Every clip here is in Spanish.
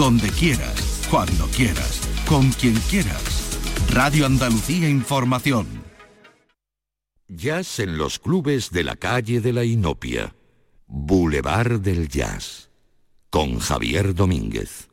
donde quieras, cuando quieras, con quien quieras. Radio Andalucía Información. Jazz en los clubes de la calle de la Inopia. Boulevard del Jazz. Con Javier Domínguez.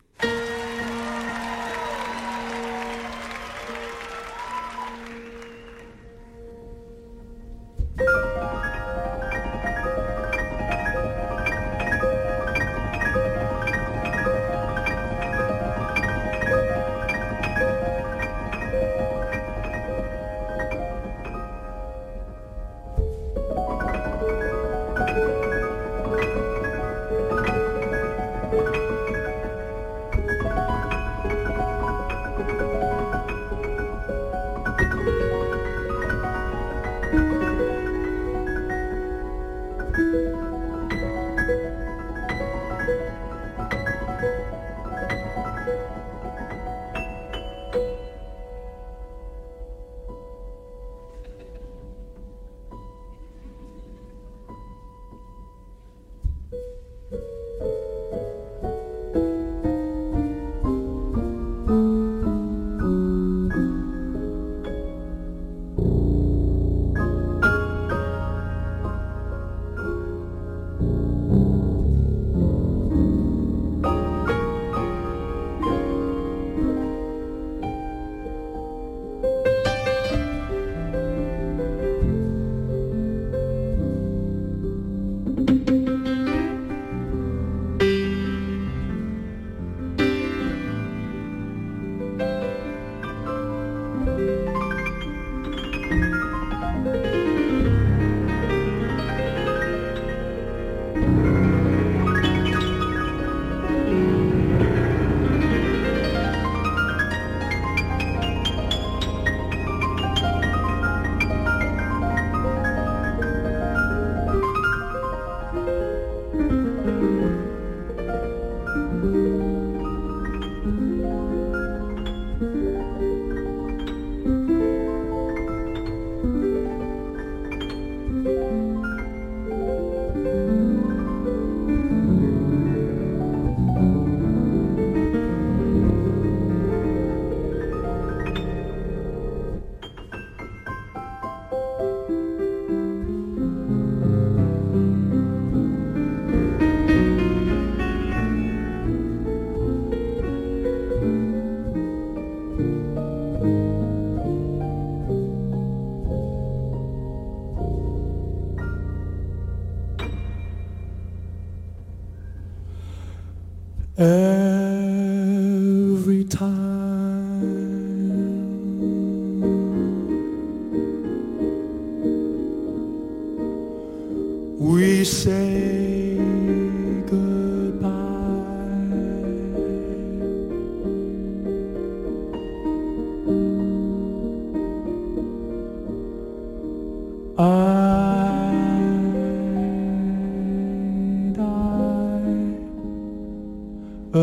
a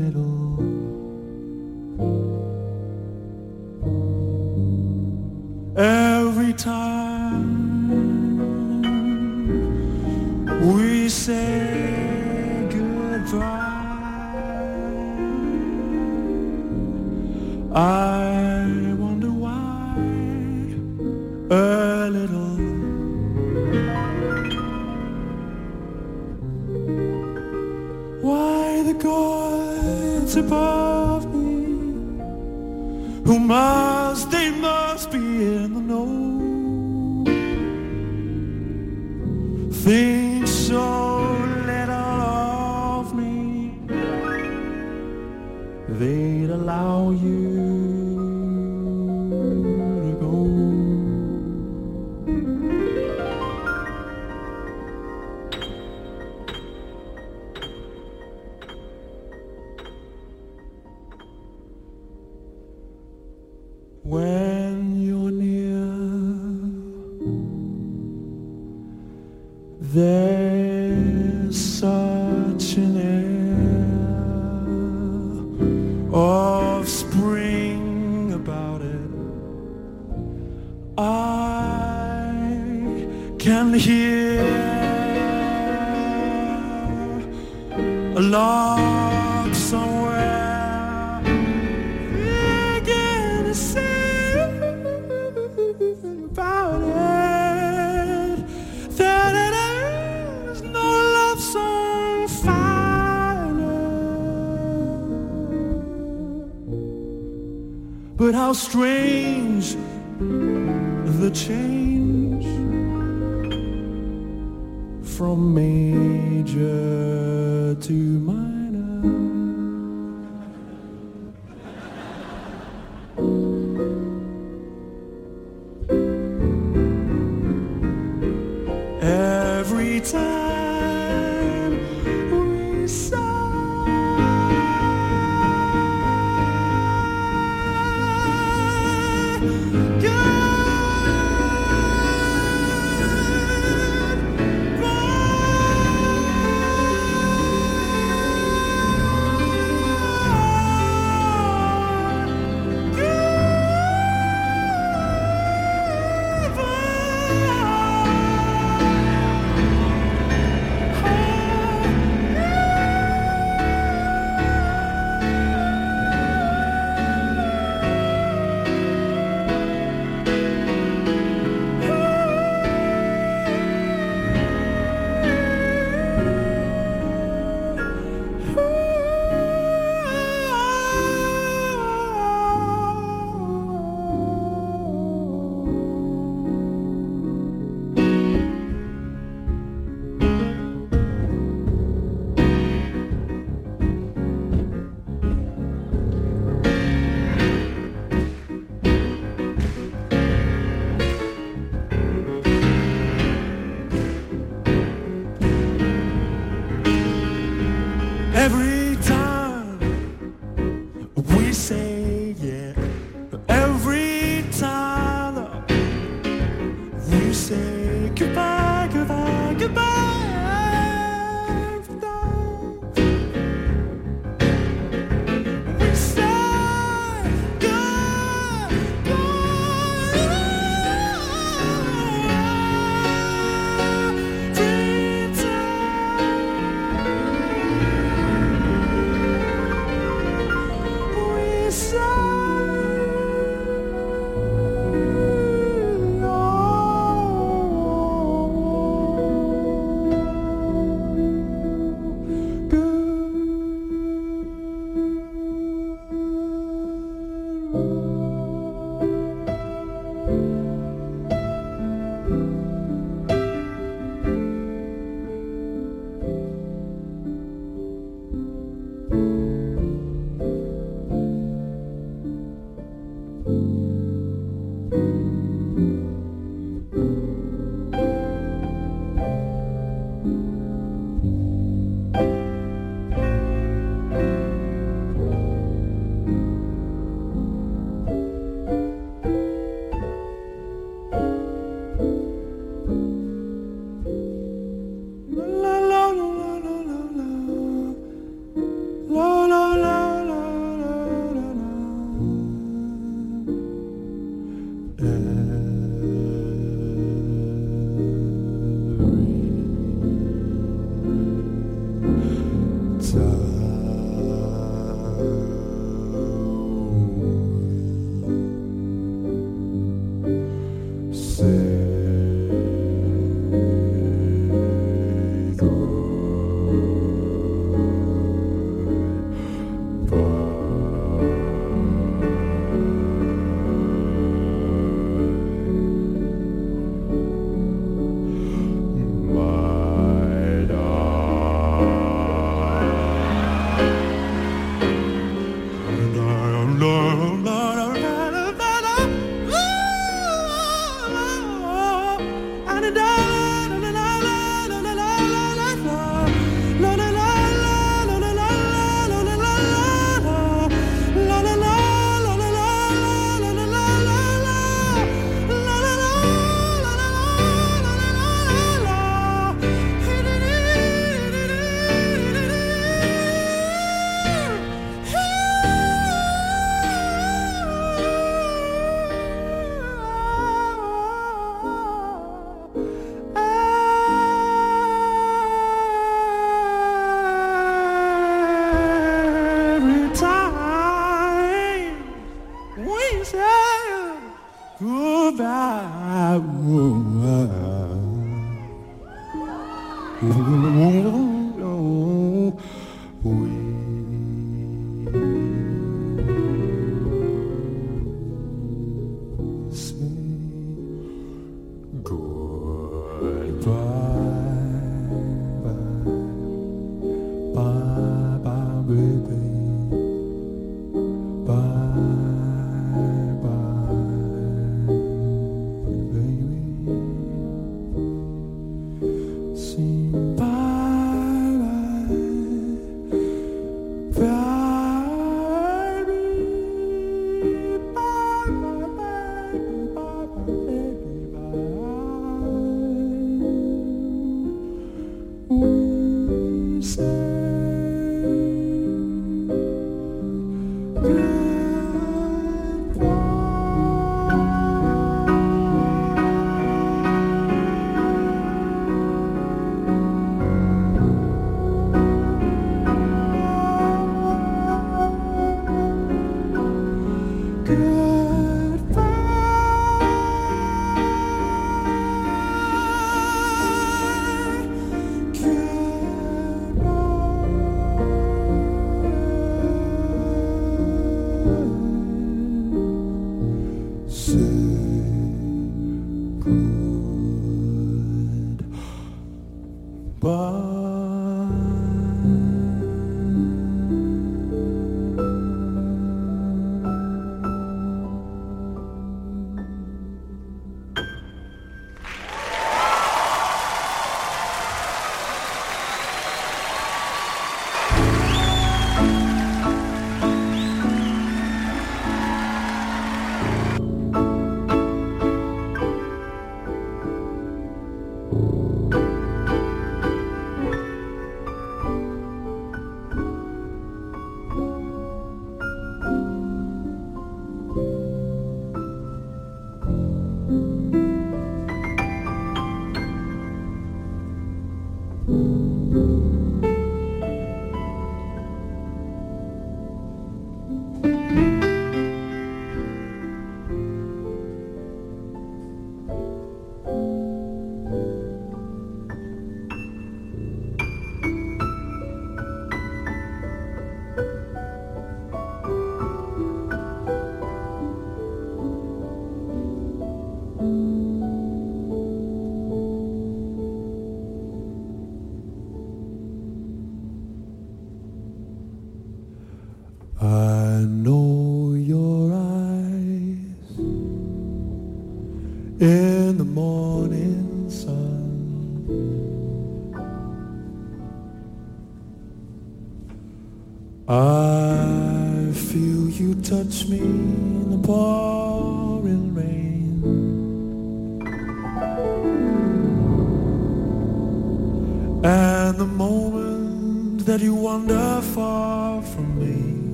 little. Every time we say. But how strange the change from major to minor. every outside.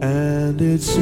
And it's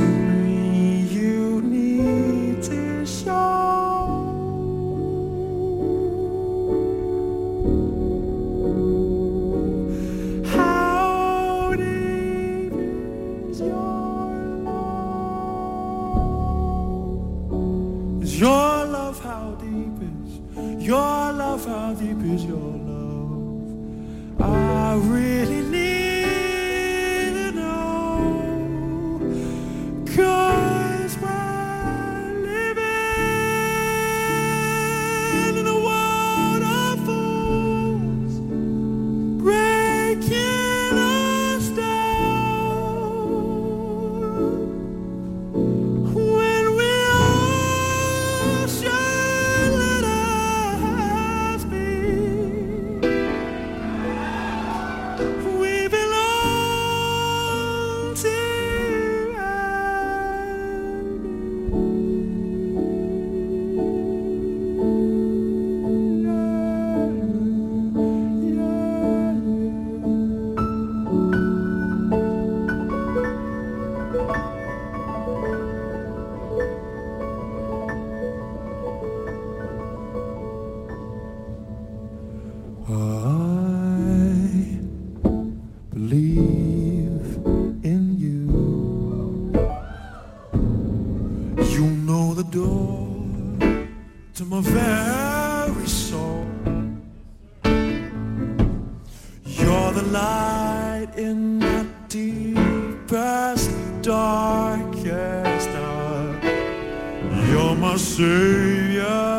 deepest, darkest hour. You're my savior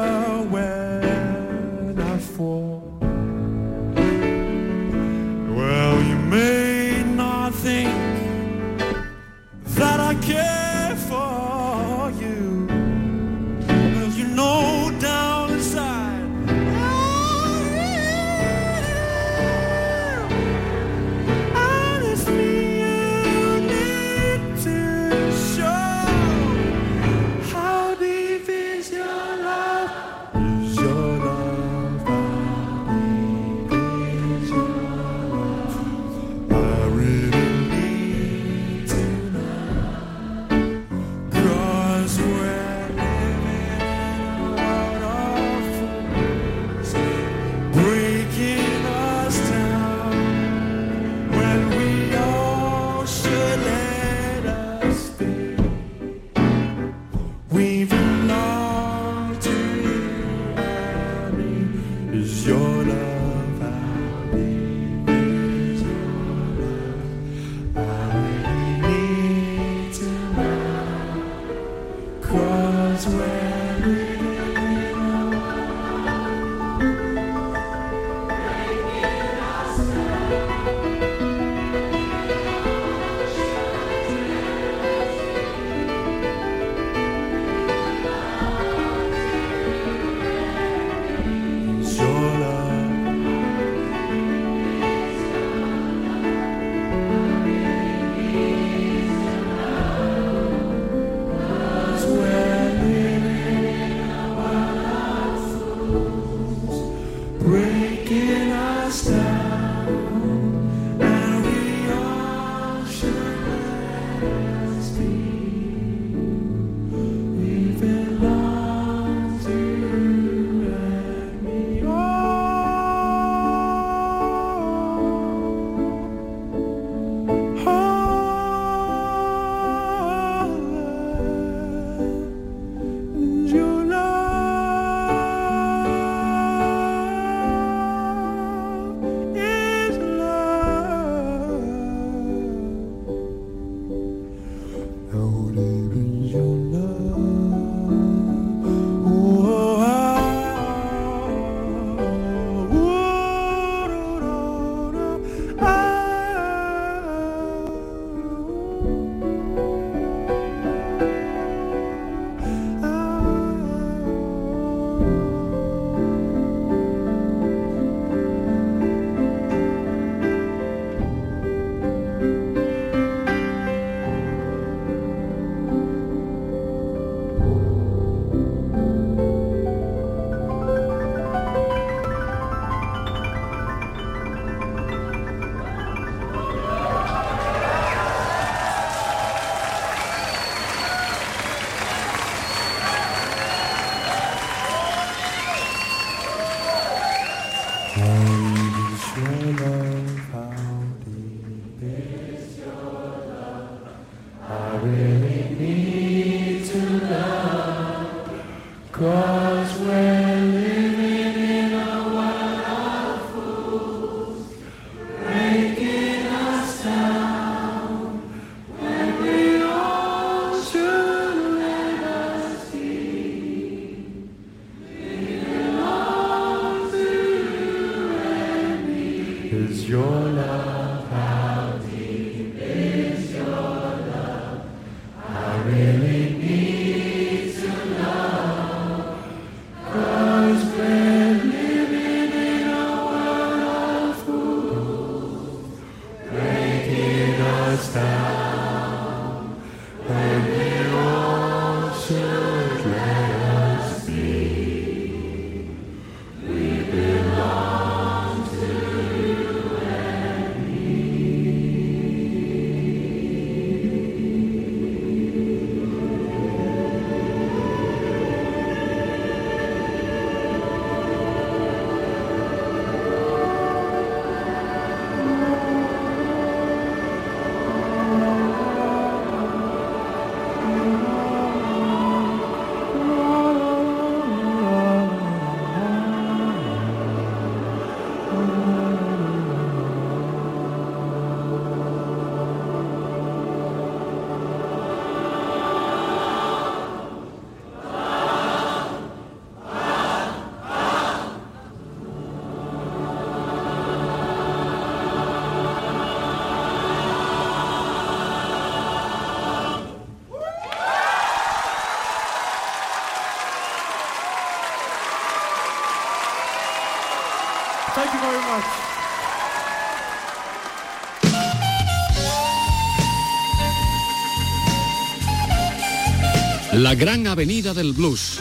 La gran avenida del blues.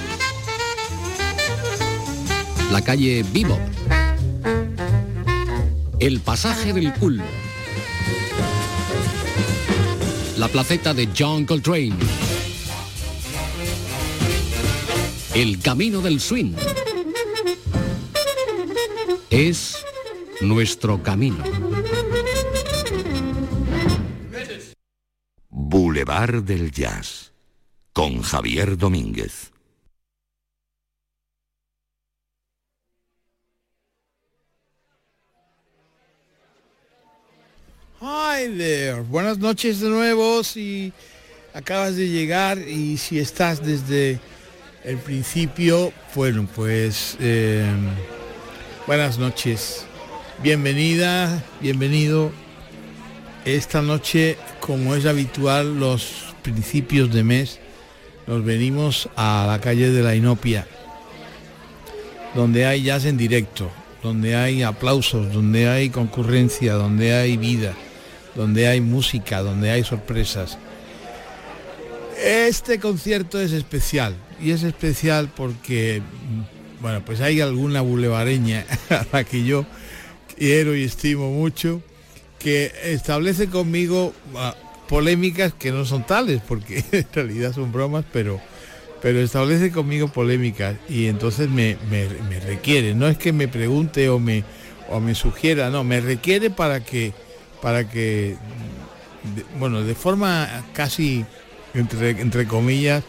La calle Vivo. El pasaje del cool. La placeta de John Coltrane. El camino del swing. Es nuestro camino. Boulevard del Jazz con Javier Domínguez. Hi there. Buenas noches de nuevo si acabas de llegar y si estás desde el principio, bueno, pues eh, buenas noches. Bienvenida, bienvenido. Esta noche, como es habitual, los principios de mes, nos venimos a la calle de la Inopia, donde hay jazz en directo, donde hay aplausos, donde hay concurrencia, donde hay vida, donde hay música, donde hay sorpresas. Este concierto es especial y es especial porque, bueno, pues hay alguna bulevareña a la que yo quiero y estimo mucho que establece conmigo ah, polémicas que no son tales porque en realidad son bromas, pero pero establece conmigo polémicas y entonces me, me- me requiere, no es que me pregunte o me o me sugiera, no, me requiere para que para que bueno, de forma casi entre, entre comillas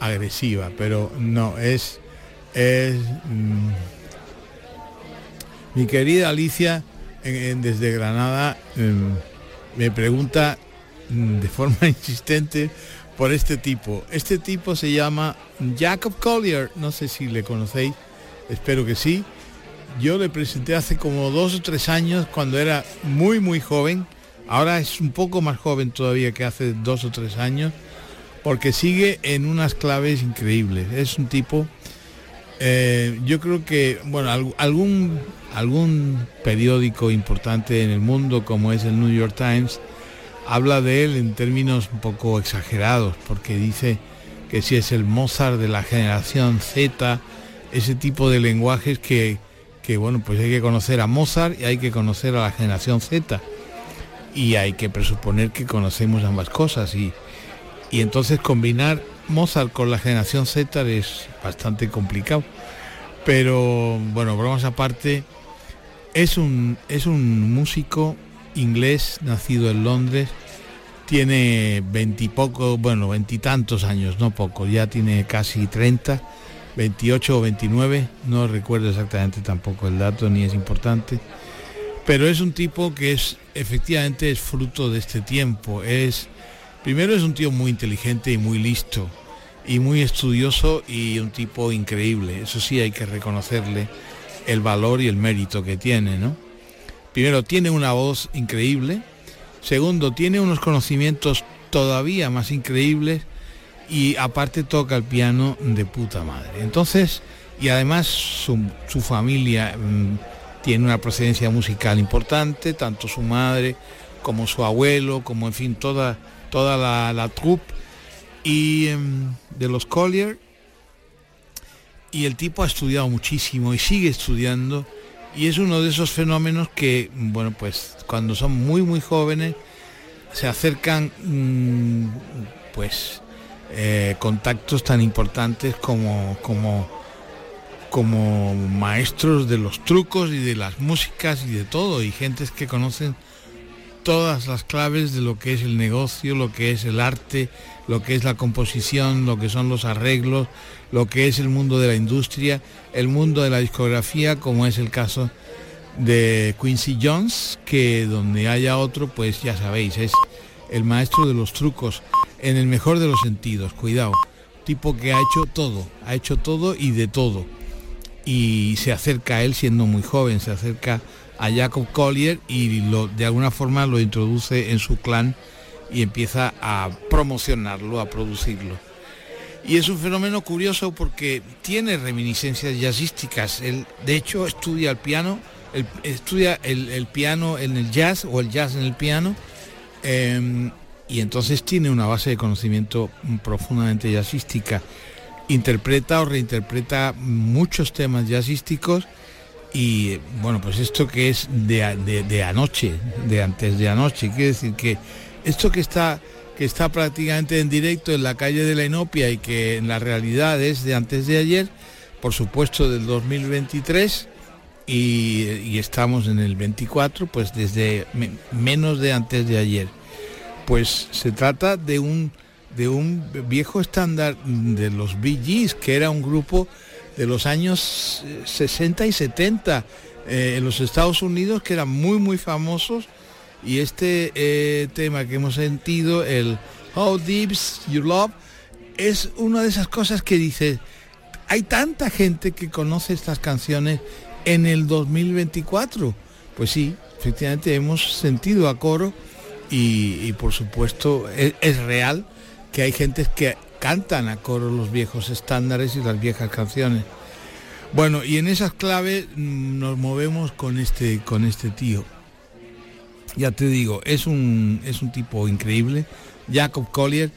agresiva, pero no, es es mm, mi querida Alicia en- desde Granada em, me pregunta mm, de forma insistente por este tipo. Este tipo se llama Jacob Collier, no sé si le conocéis, espero que sí. Yo le presenté hace como dos o tres años cuando era muy muy joven. Ahora es un poco más joven todavía que hace dos o tres años, porque sigue en unas claves increíbles. Es un tipo, eh, yo creo que, bueno, al- algún, algún periódico importante en el mundo como es el New York Times, habla de él en términos un poco exagerados, porque dice que si es el Mozart de la generación Z, ese tipo de lenguajes que, que bueno, pues hay que conocer a Mozart y hay que conocer a la generación Z. Y hay que presuponer que conocemos ambas cosas. Y, y entonces combinar Mozart con la generación Z es bastante complicado. Pero bueno, bromas aparte, es un, es un músico inglés nacido en Londres, tiene veintipoco, bueno, veintitantos años, no poco, ya tiene casi 30, 28 o 29, no recuerdo exactamente tampoco el dato ni es importante, pero es un tipo que es efectivamente es fruto de este tiempo, es primero es un tío muy inteligente y muy listo y muy estudioso y un tipo increíble, eso sí hay que reconocerle el valor y el mérito que tiene, ¿no? Primero tiene una voz increíble, segundo tiene unos conocimientos todavía más increíbles y aparte toca el piano de puta madre. Entonces, y además su, familia mm, tiene una procedencia musical importante, tanto su madre como su abuelo, como en fin, toda, toda la, la troupe y em, de los Collier. Y el tipo ha estudiado muchísimo y sigue estudiando y es uno de esos fenómenos que, bueno, pues cuando son muy, muy jóvenes, se acercan, mm, pues, eh, contactos tan importantes como, como, como maestros de los trucos y de las músicas y de todo, y gentes que conocen todas las claves de lo que es el negocio, lo que es el arte, lo que es la composición, lo que son los arreglos, lo que es el mundo de la industria, el mundo de la discografía, como es el caso de Quincy Jones, que donde haya otro, pues ya sabéis, es el maestro de los trucos en el mejor de los sentidos, cuidado. Tipo que ha hecho todo, ha hecho todo y de todo. Y se acerca a él siendo muy joven, se acerca a Jacob Collier y lo, de alguna forma lo introduce en su clan y empieza a promocionarlo, a producirlo. Y es un fenómeno curioso porque tiene reminiscencias jazzísticas. Él, de hecho, estudia el piano, estudia el, piano en el jazz o el jazz en el piano. Em, y entonces tiene una base de conocimiento profundamente jazzística. Interpreta o reinterpreta muchos temas jazzísticos y bueno, pues esto que es de, de, anoche, de antes de anoche, quiere decir que esto que está que está prácticamente en directo en la calle de la Inopia y que en la realidad es de antes de ayer, por supuesto del 2023 y, estamos en el 24, pues desde menos de antes de ayer. Pues se trata de un, de un viejo estándar de los Gees, que era un grupo de los años 60 y 70 eh, en los Estados Unidos, que eran muy, muy famosos. Y este eh, tema que hemos sentido, el How Deep's Your Love, es una de esas cosas que dice, hay tanta gente que conoce estas canciones en el 2024. Pues sí, efectivamente hemos sentido a coro y, por supuesto es, real que hay gente que cantan a coro los viejos estándares y las viejas canciones. Bueno, y en esas claves mm, nos movemos con este, con este tío. Ya te digo, es un, es un tipo increíble, Jacob Collier.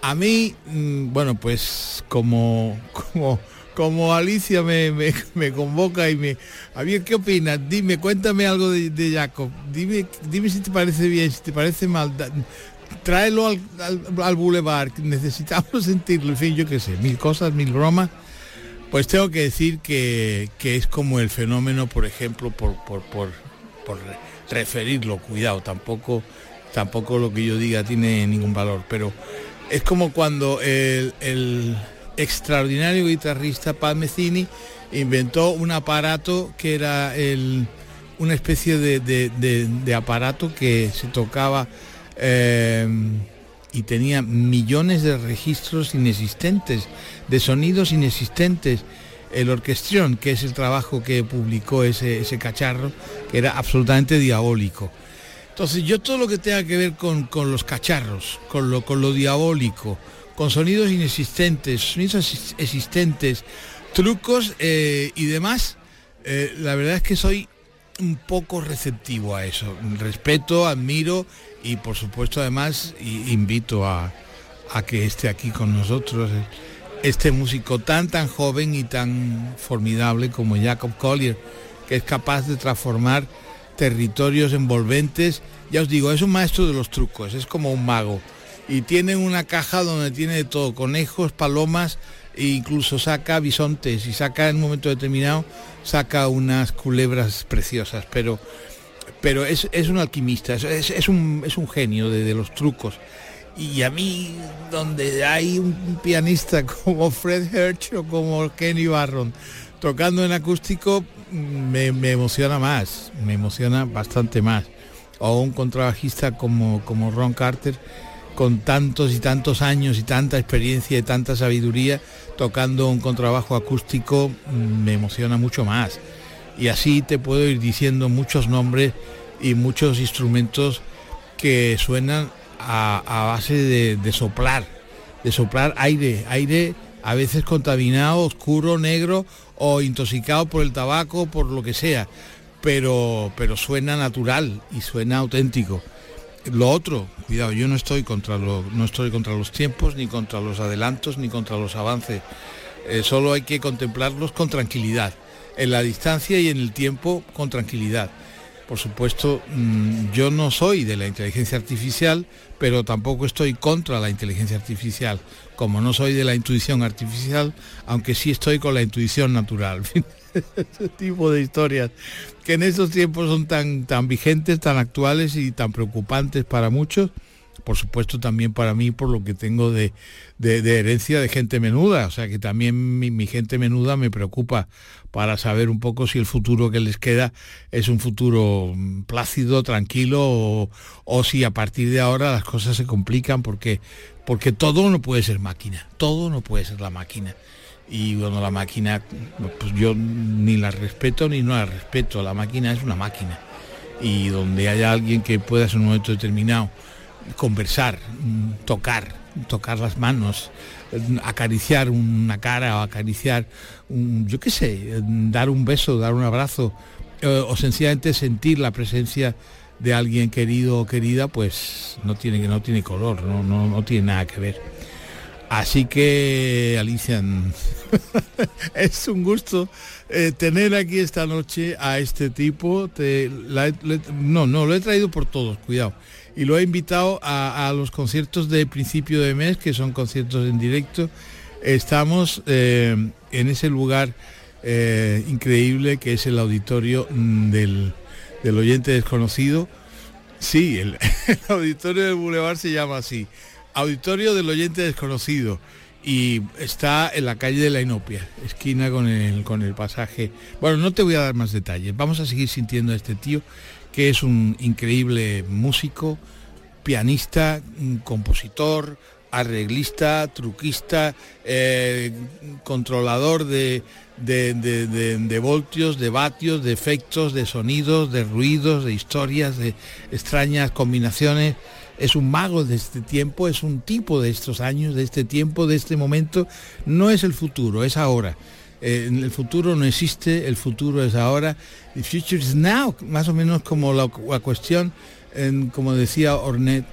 A mí, mm, bueno, pues como, como como Alicia me, convoca y me... A ver, ¿qué opinas? Dime, cuéntame algo de, Jacob. Dime, dime si te parece bien, si te parece mal. Tráelo al, al, boulevard, necesitamos sentirlo. En fin, yo qué sé, mil cosas, mil bromas. Pues tengo que decir que, es como el fenómeno, por ejemplo, por, por, por, referirlo, cuidado, tampoco, tampoco lo que yo diga tiene ningún valor, pero es como cuando el extraordinario guitarrista Palmecini inventó un aparato que era el, una especie de, aparato que se tocaba eh, y tenía millones de registros inexistentes, de sonidos inexistentes. El orquestrión, que es el trabajo que publicó ese, ese cacharro, que era absolutamente diabólico. Entonces yo todo lo que tenga que ver con, con los cacharros, con lo, con lo diabólico, con sonidos inexistentes, sonidos existentes, trucos eh, y demás, eh, la verdad es que soy un poco receptivo a eso. Respeto, admiro y por supuesto además invito a, a que esté aquí con nosotros este músico tan tan joven y tan formidable como Jacob Collier, que es capaz de transformar territorios envolventes. Ya os digo, es un maestro de los trucos, es como un mago y tiene una caja donde tiene de todo, conejos, palomas e incluso saca bisontes y saca en un momento determinado, saca unas culebras preciosas, pero, pero es, un alquimista, es, un, es un genio de, los trucos. Y a mí, donde hay un pianista como Fred Hirsch o como Kenny Barron tocando en acústico, me, me emociona más, me emociona bastante más. O un contrabajista como, como Ron Carter, con tantos y tantos años y tanta experiencia y tanta sabiduría, tocando un contrabajo acústico, me emociona mucho más. Y así te puedo ir diciendo muchos nombres y muchos instrumentos que suenan a, base de, soplar, de soplar aire, aire a veces contaminado, oscuro, negro o intoxicado por el tabaco, por lo que sea, pero, pero suena natural y suena auténtico. Lo otro, cuidado, yo no estoy contra no estoy contra los tiempos, ni contra los adelantos, ni contra los avances. Eh, solo hay que contemplarlos con tranquilidad, en la distancia y en el tiempo con tranquilidad. Por supuesto, mm, yo no soy de la inteligencia artificial, pero tampoco estoy contra la inteligencia artificial, como no soy de la intuición artificial, aunque sí estoy con la intuición natural. Ese tipo de historias que en estos tiempos son tan, tan vigentes, tan actuales y tan preocupantes para muchos por supuesto también para mí por lo que tengo de, herencia de gente menuda, o sea que también mi, gente menuda me preocupa para saber un poco si el futuro que les queda es un futuro mm, plácido, tranquilo o, si a partir de ahora las cosas se complican porque, porque todo no puede ser máquina, todo no puede ser la máquina y bueno, la máquina, pues yo ni la respeto ni no la respeto, la máquina es una máquina. Y donde haya alguien que pueda en un momento determinado conversar, tocar, tocar las manos, acariciar una cara o acariciar, un, yo qué sé, dar un beso, dar un abrazo eh, o sencillamente sentir la presencia de alguien querido o querida, pues no tiene, no tiene color, no, no, tiene nada que ver. Así que, Alicia, es un gusto eh, tener aquí esta noche a este tipo. no, no, lo he traído por todos, cuidado y lo he invitado a, los conciertos de principio de mes, que son conciertos en directo. Estamos eh, en ese lugar eh, increíble que es el auditorio mm, del, oyente desconocido. Sí, el, auditorio del Boulevard se llama así. Auditorio del oyente desconocido. Y está en la calle de la Inopia, esquina con el, con el pasaje. Bueno, no te voy a dar más detalles. Vamos a seguir sintiendo a este tío que es un increíble músico, pianista, compositor, arreglista, truquista, eh, controlador de, de, voltios, de vatios, de efectos, de sonidos, de ruidos, de historias, de extrañas combinaciones. Es un mago de este tiempo, es un tipo de estos años, de este tiempo, de este momento. No es el futuro, es ahora. Eh, el futuro no existe, el futuro es ahora. The future is now, más o menos como la, cuestión, como decía Ornette.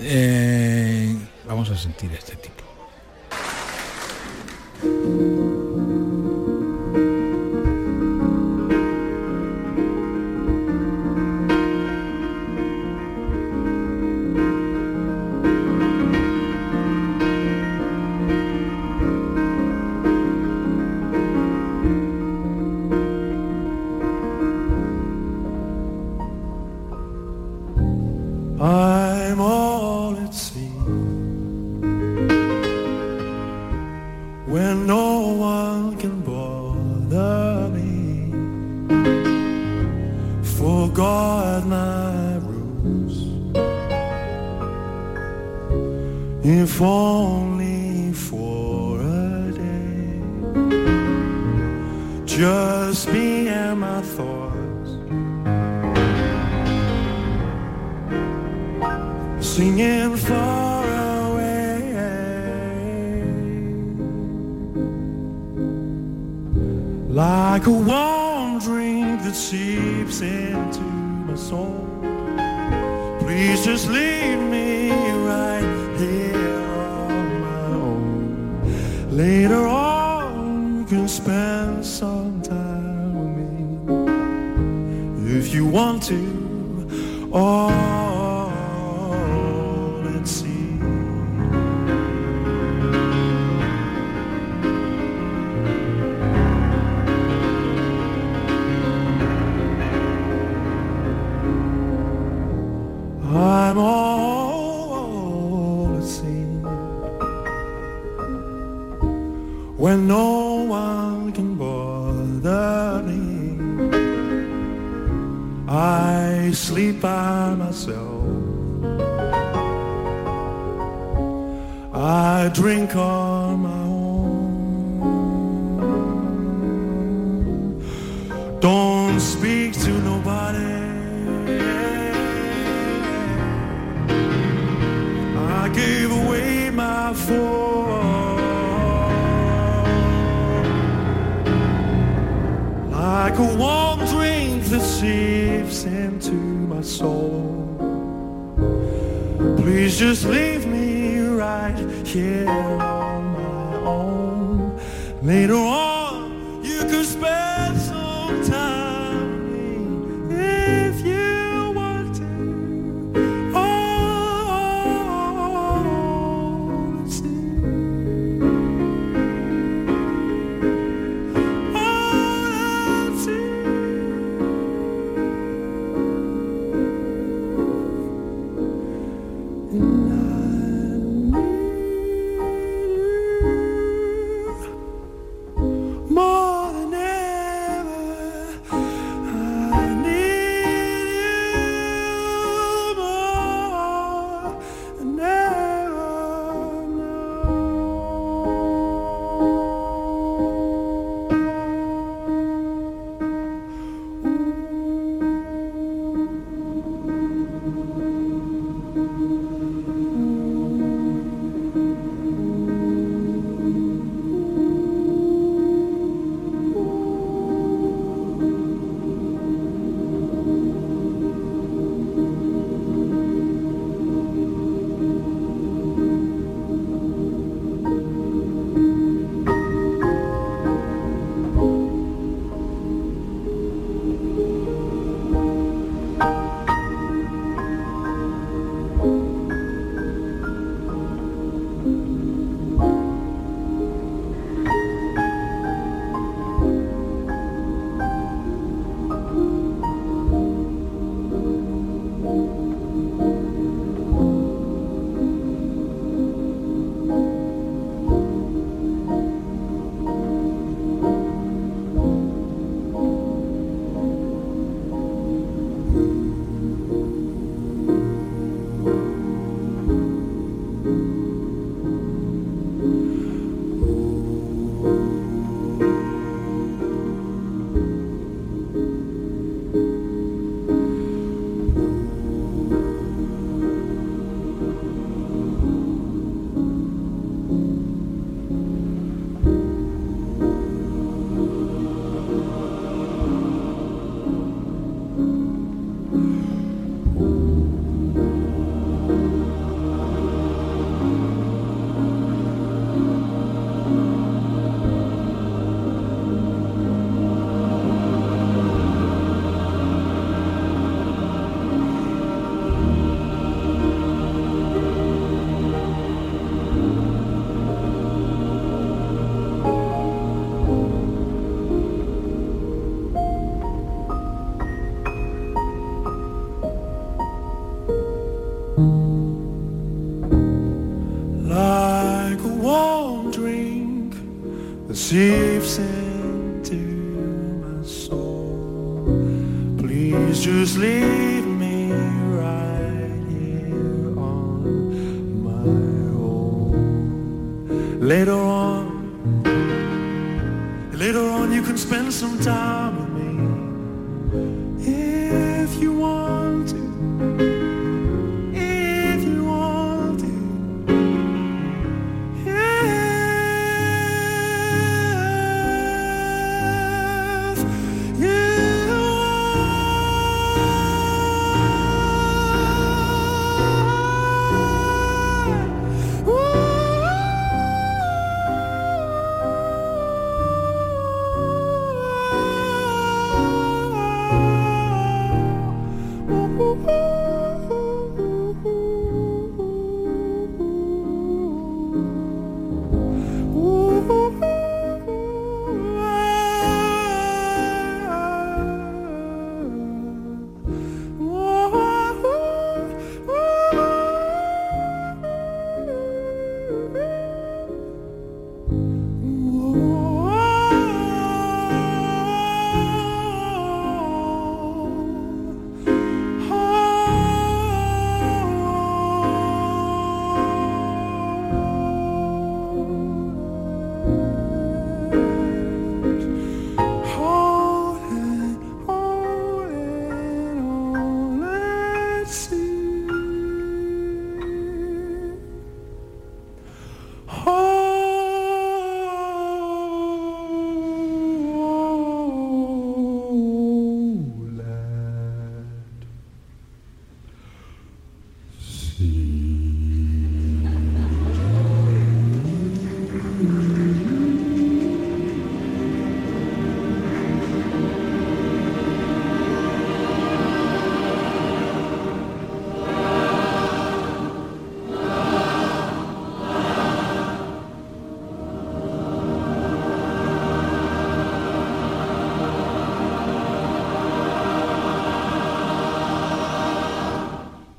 Eh, vamos a sentir este tipo. guard my roots. If only for a day, just me and my thoughts, singing far away. Like a wall that seeps into my soul. Please just leave me right here on my own. Later on, you can spend some time with me if you want to. Oh. seeps into my soul. Please just leave me right here on my own. Later on.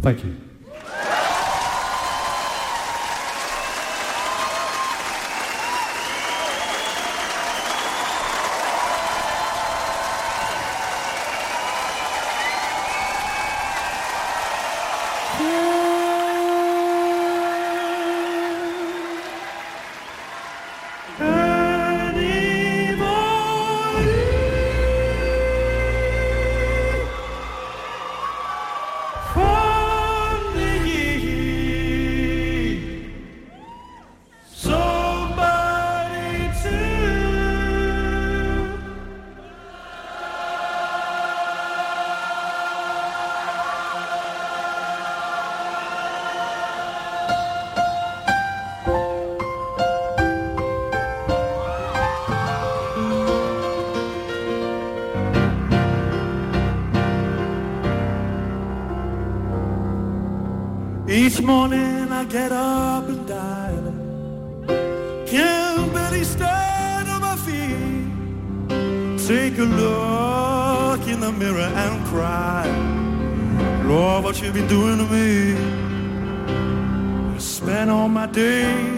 Peki. morning I get up and dial Can't barely stand on my feet. Take a look in the mirror and cry. Lord, what you been doing to me? I spent all my days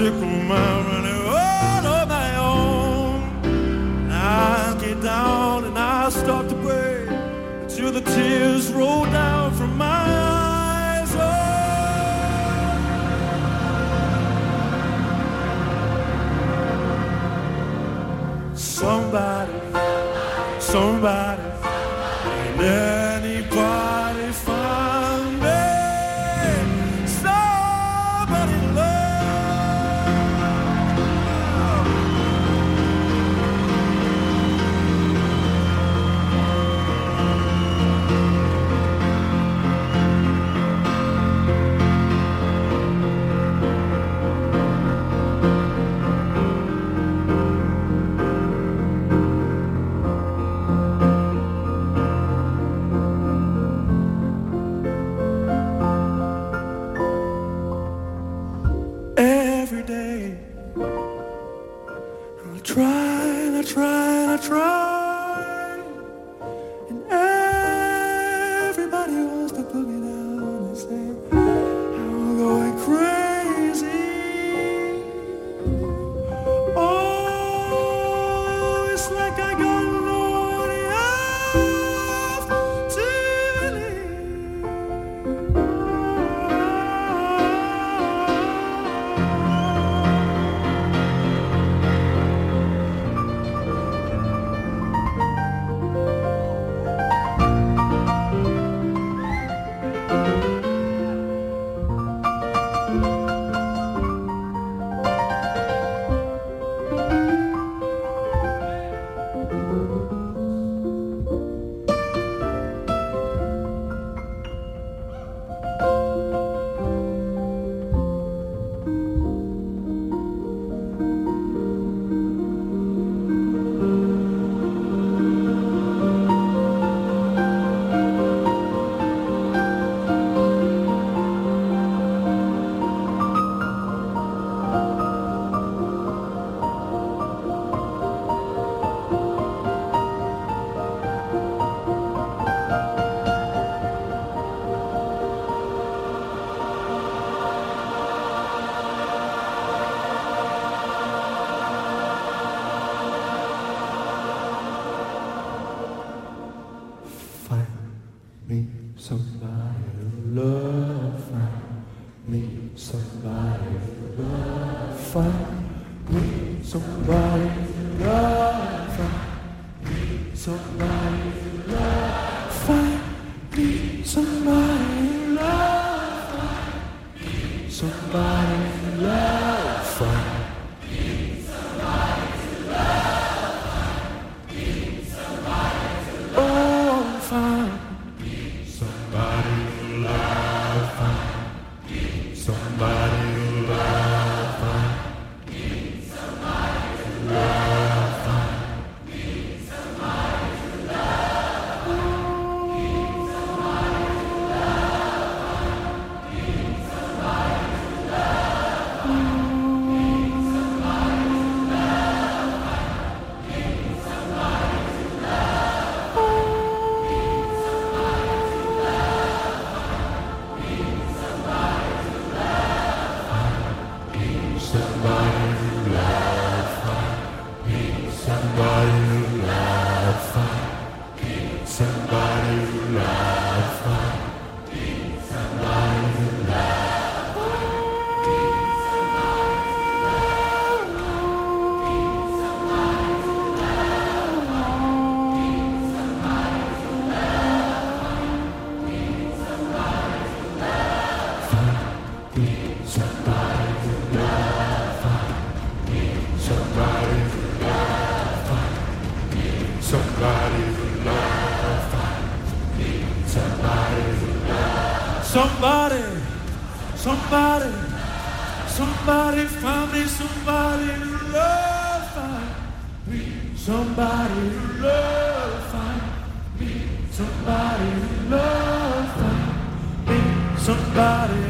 tipo mais. try. of love. Somebody who loves me. Somebody who loves me. Somebody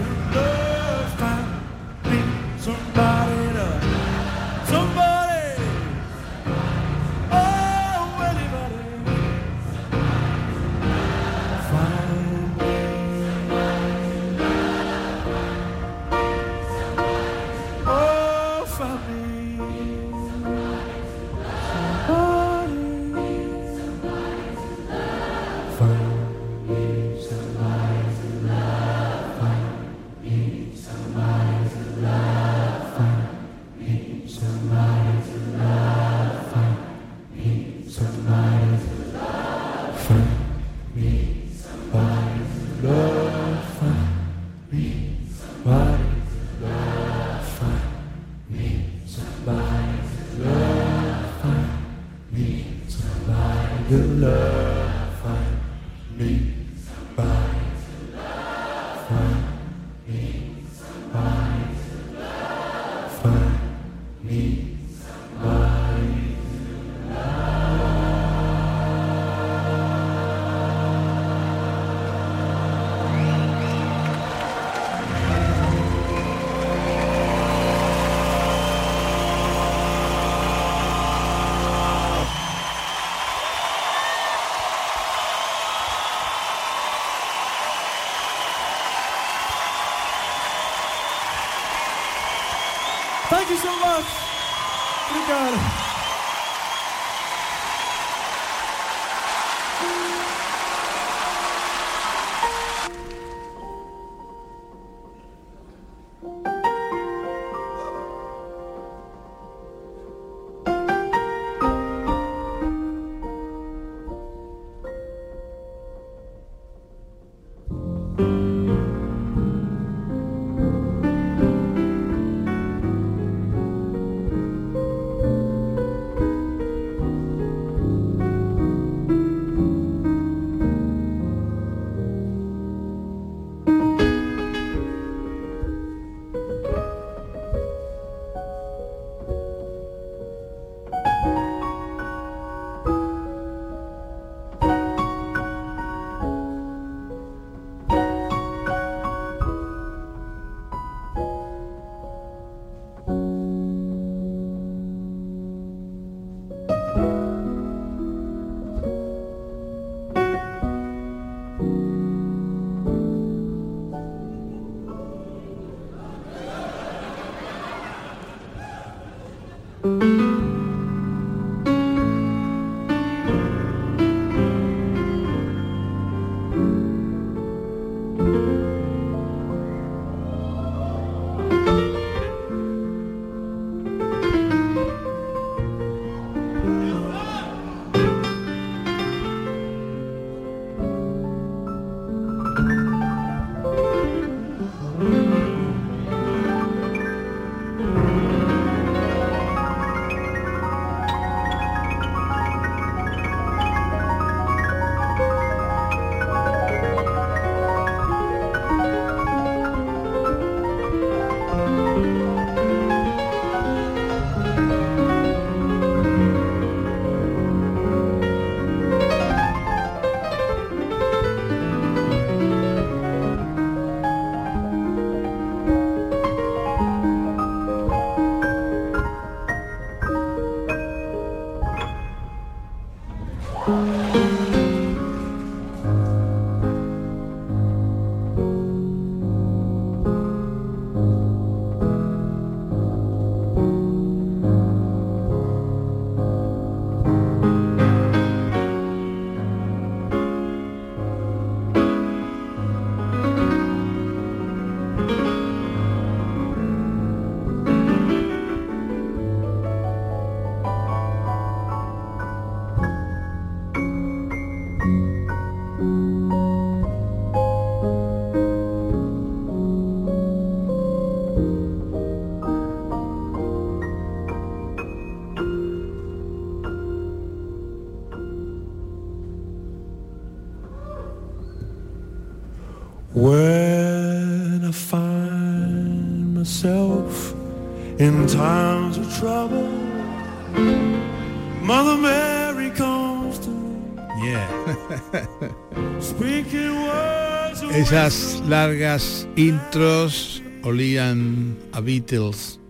Esas largas intros olían a Beatles.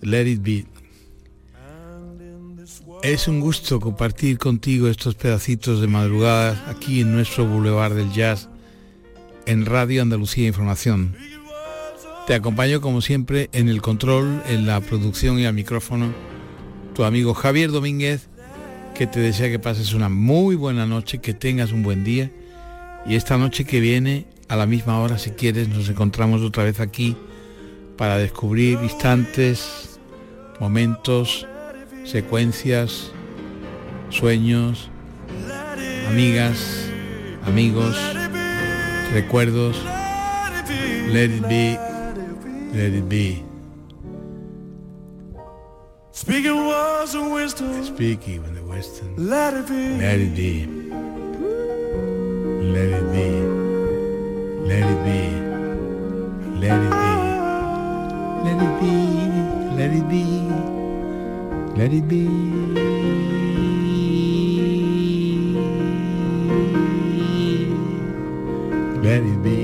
Let it be. Es un gusto compartir contigo estos pedacitos de madrugada aquí en nuestro Boulevard del Jazz en Radio Andalucía Información. Te acompaño como siempre en el control, en la producción y al micrófono tu amigo Javier Domínguez, que te desea que pases una muy buena noche, que tengas un buen día y esta noche que viene, a la misma hora si quieres, nos encontramos otra vez aquí para descubrir instantes, momentos, secuencias, sueños, amigas, amigos, recuerdos. Let it be, let it be. speaking words of wisdom. Speaking in the Western. Let it be. Let it be. Let it be. Let it be. Let it be.